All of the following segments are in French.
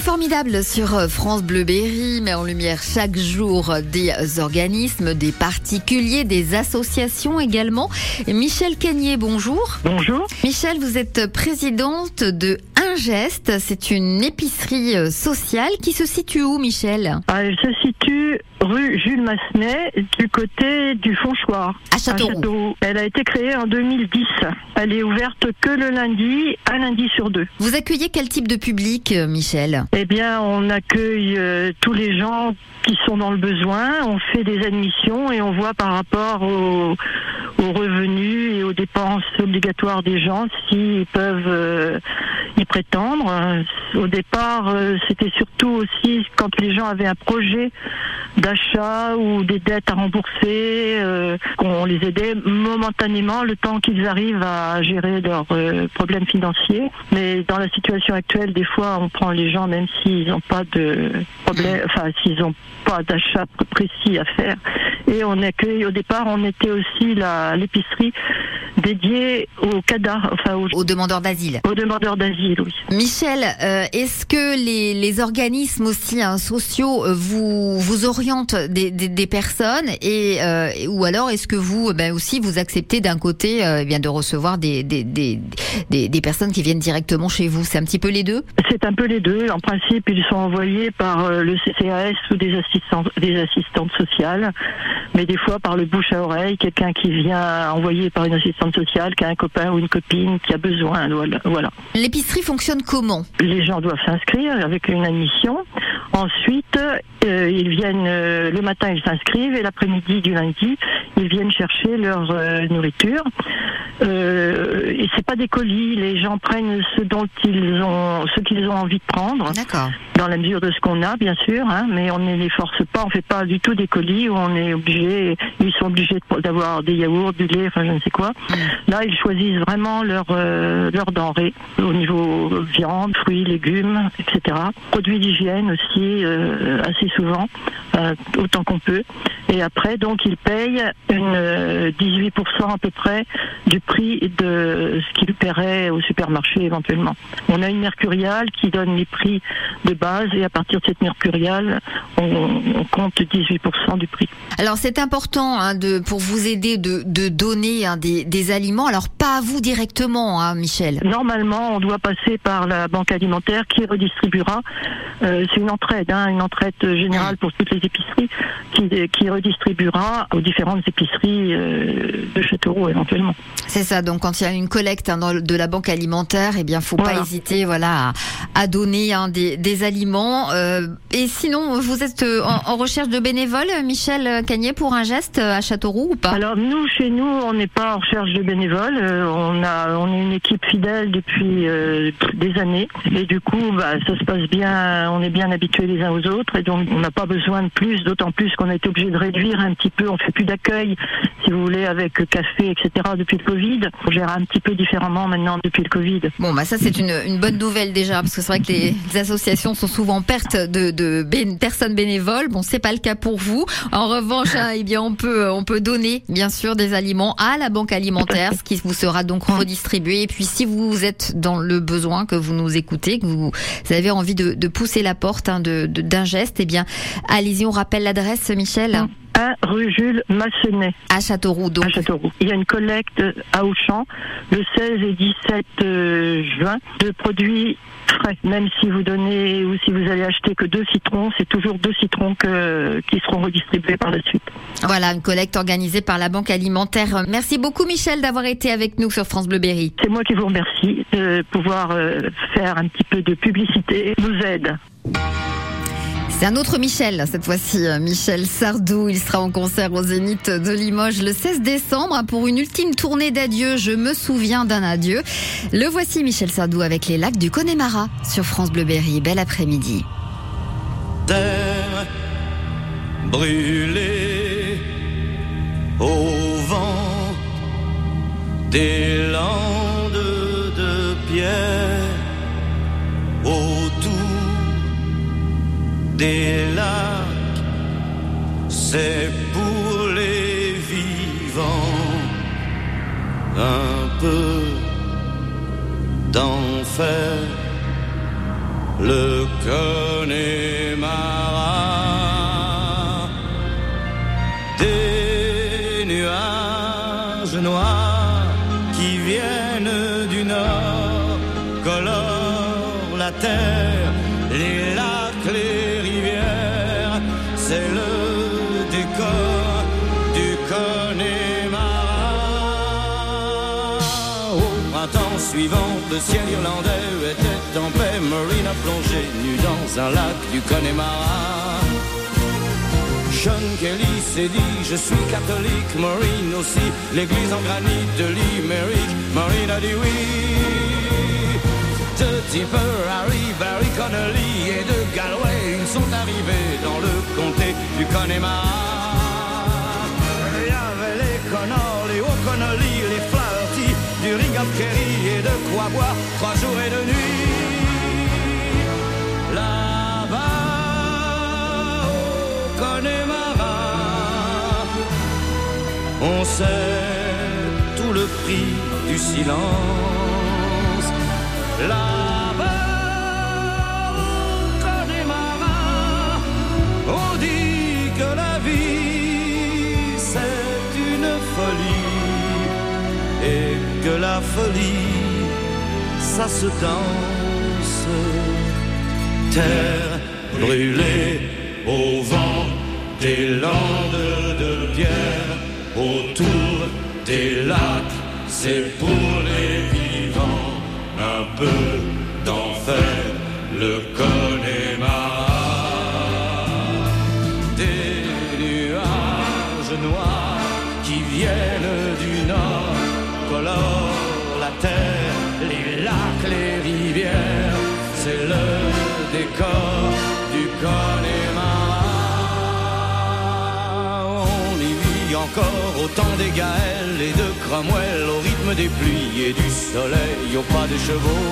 Formidable sur euh, France Bleu Berry, met en lumière chaque jour des organismes, des particuliers, des associations également. Michel Cagnier, bonjour. Bonjour. Michel, vous êtes présidente de Un Geste. C'est une épicerie euh, sociale qui se situe où, Michel Ah, Elle se situe rue Jules Massenet, du côté du Fonchoir. À Châteauroux. Elle a été créée en 2010. Elle est ouverte que le lundi, un lundi sur deux. Vous accueillez quel type de public, euh, Michel Eh bien, on accueille euh, tous les gens qui sont dans le besoin. On fait des admissions et on voit par rapport aux, aux revenus et aux dépenses obligatoires des gens s'ils peuvent euh, y prétendre. Euh, Au départ, euh, c'était surtout aussi quand les gens avaient un projet d'achat ou des dettes à rembourser, euh, qu'on les aidait momentanément le temps qu'ils arrivent à gérer leurs problèmes financiers. Mais dans la situation actuelle, des fois, on prend les gens même s'ils n'ont pas de problème, enfin s'ils n'ont pas d'achat précis à faire. Et on accueille, au départ, on était aussi l'épicerie dédiée aux cadavres, enfin aux, Aux demandeurs d'asile. aux demandeurs d'asile, oui. Michel, euh, est-ce que les, les organismes aussi hein, sociaux euh, vous vous orientent des, des, des personnes et euh, ou alors est-ce que vous ben aussi vous acceptez d'un côté euh, eh bien de recevoir des des, des personnes qui viennent directement chez vous? C'est un petit peu les deux? C'est un peu les deux. En principe, ils sont envoyés par le CCAS ou des assistants, des assistantes sociales, mais des fois par le bouche à oreille, quelqu'un qui vient envoyé par une assistante sociale, qui a un copain ou une copine qui a besoin. Voilà. L'épicerie fonctionne comment? Les gens doivent s'inscrire avec une admission. Ensuite, euh, ils viennent euh, le matin, ils s'inscrivent et l'après-midi du lundi, ils viennent chercher leur euh, nourriture. Euh, et c'est pas des colis. Les gens prennent ce dont ils ont, ce qu'ils ont envie de prendre D'accord. Dans la mesure de ce qu'on a, bien sûr, hein, mais on ne les force pas, on fait pas du tout des colis où on est obligé, ils sont obligés d'avoir des yaourts, du lait, enfin je ne sais quoi. Là, ils choisissent vraiment leur euh, leurs denrées au niveau viande, fruits, légumes, etc. Produits d'hygiène aussi euh, assez souvent, euh, autant qu'on peut. Et après, donc, ils payent une euh, 18% à peu près du prix de ce qu'ils paieraient au supermarché éventuellement. On a une mercuriale qui donne les prix de base et à partir de cette mercuriale, on, on compte 18% du prix. Alors c'est important hein, de pour vous aider de de donner hein, des des aliments. Alors pas à vous directement, hein, Michel. Normalement, on doit passer par la banque alimentaire qui redistribuera. euh, c'est une entraide, une entraide générale pour toutes les épiceries qui, qui redistribuera aux différentes épiceries euh, de Châteauroux éventuellement. C'est ça. Donc quand il y a une collecte dans de la banque alimentaire, eh bien faut pas hésiter, voilà, à, à donner des, des aliments. Euh, et sinon, vous êtes euh, en, en recherche de bénévoles, Michel Cagnier, pour un geste à Châteauroux ou pas? Alors nous, chez nous, on n'est pas en recherche de bénévoles. Euh, on a, on est une équipe fidèle depuis euh, des années, et du coup, bah, ça se passe bien. On est bien habitués les uns aux autres, et donc on n'a pas besoin de plus. D'autant plus qu'on a été obligé de réduire un petit peu. On fait plus d'accueil, si vous voulez, avec café, etc. Depuis le Covid. On gère un petit peu différemment maintenant depuis le Covid. Bon, bah ça c'est une, une bonne nouvelle déjà, parce que c'est vrai que les, les associations sont souvent en perte de, de personnes bénévoles. Bon, c'est pas le cas pour vous. En revanche, hein, eh bien on peut on peut donner bien sûr des aliments à la banque alimentaire, ce qui vous sera donc redistribué. Et puis si vous êtes dans le besoin, que vous nous écoutez, que vous, avez envie de, pousser la porte hein, d'un geste, eh bien allez-y. On rappelle l'adresse, Michel, 1 rue Jules Massenet. à Châteauroux. Donc à Châteauroux. Il y a une collecte à Auchan le 16 et 17 euh, juin de produits frais. Même si vous donnez ou si vous allez acheter que deux citrons, c'est toujours deux citrons que, qui seront redistribués par la suite. voilà une collecte organisée par la banque alimentaire. Merci beaucoup, Michel, d'avoir été avec nous sur France Bleu Berry. C'est moi qui vous remercie de pouvoir euh, faire un petit peu de publicité. Nous aide. C'est un autre Michel, cette fois-ci, euh, Michel Sardou. Il sera en concert au Zénith de Limoges le 16 décembre hein, pour une ultime tournée d'adieu. Je me souviens d'un adieu. Le voici, Michel Sardou, avec les lacs du Connemara sur France Bleu Berry. Bel après-midi. terre au vent des landes de pierre des lacs c'est pour les vivants un peu d'enfer le Connemara. Des nuages noirs qui viennent du nord colorent la terre, suivant, le ciel irlandais était en paix. Marine a plongé nu dans un lac du Connemara. Sean Kelly s'est dit je suis catholique, Maureen aussi, l'église en granit de Limerick, Maureen a dit oui. De Tipper, Harry, Barry Connolly et de Galway, ils sont arrivés dans le comté du Connemara. Il y avait les Flaherty, du Kerry et de quoi boire trois jours et deux nuits. Là-bas, au Connemara, on sait tout le prix du silence. Se danse. Terre brûlée au vent des landes de pierre, autour des lacs, c'est pour les vivants un peu d'enfer, le Connemara. Y encore au temps des Gaëls et de Cromwell, au rythme des pluies et du soleil, au pas des chevaux.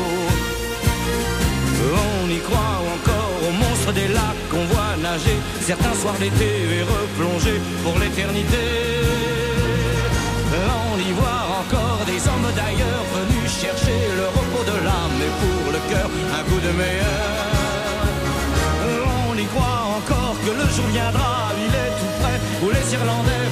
On y croit encore aux monstres des lacs qu'on voit nager certains soirs d'été et replonger pour l'éternité. On y voit encore des hommes d'ailleurs venus chercher le repos de l'âme et pour le cœur un coup de meilleur. On y croit encore que le jour viendra, il est tout près, où les Irlandais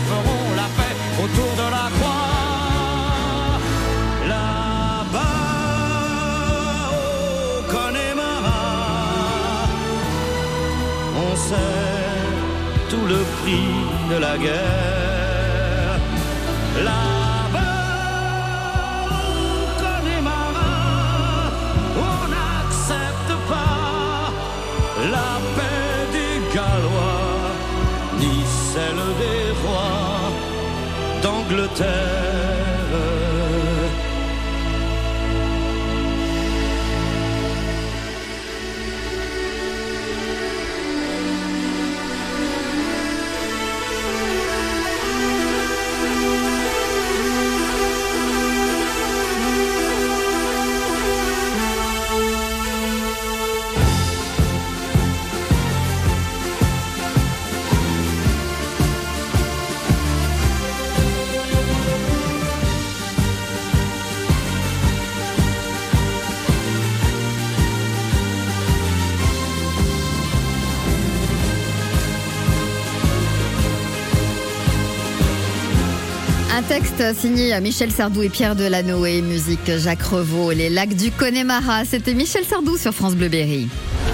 de la guerre. Là-bas, au Connemara, on n'accepte pas la paix des Gallois, ni celle des rois d'Angleterre. Un texte signé Michel Sardou et Pierre Delanoë, musique Jacques Revaux, les lacs du Connemara. C'était Michel Sardou sur France Bleu Berry.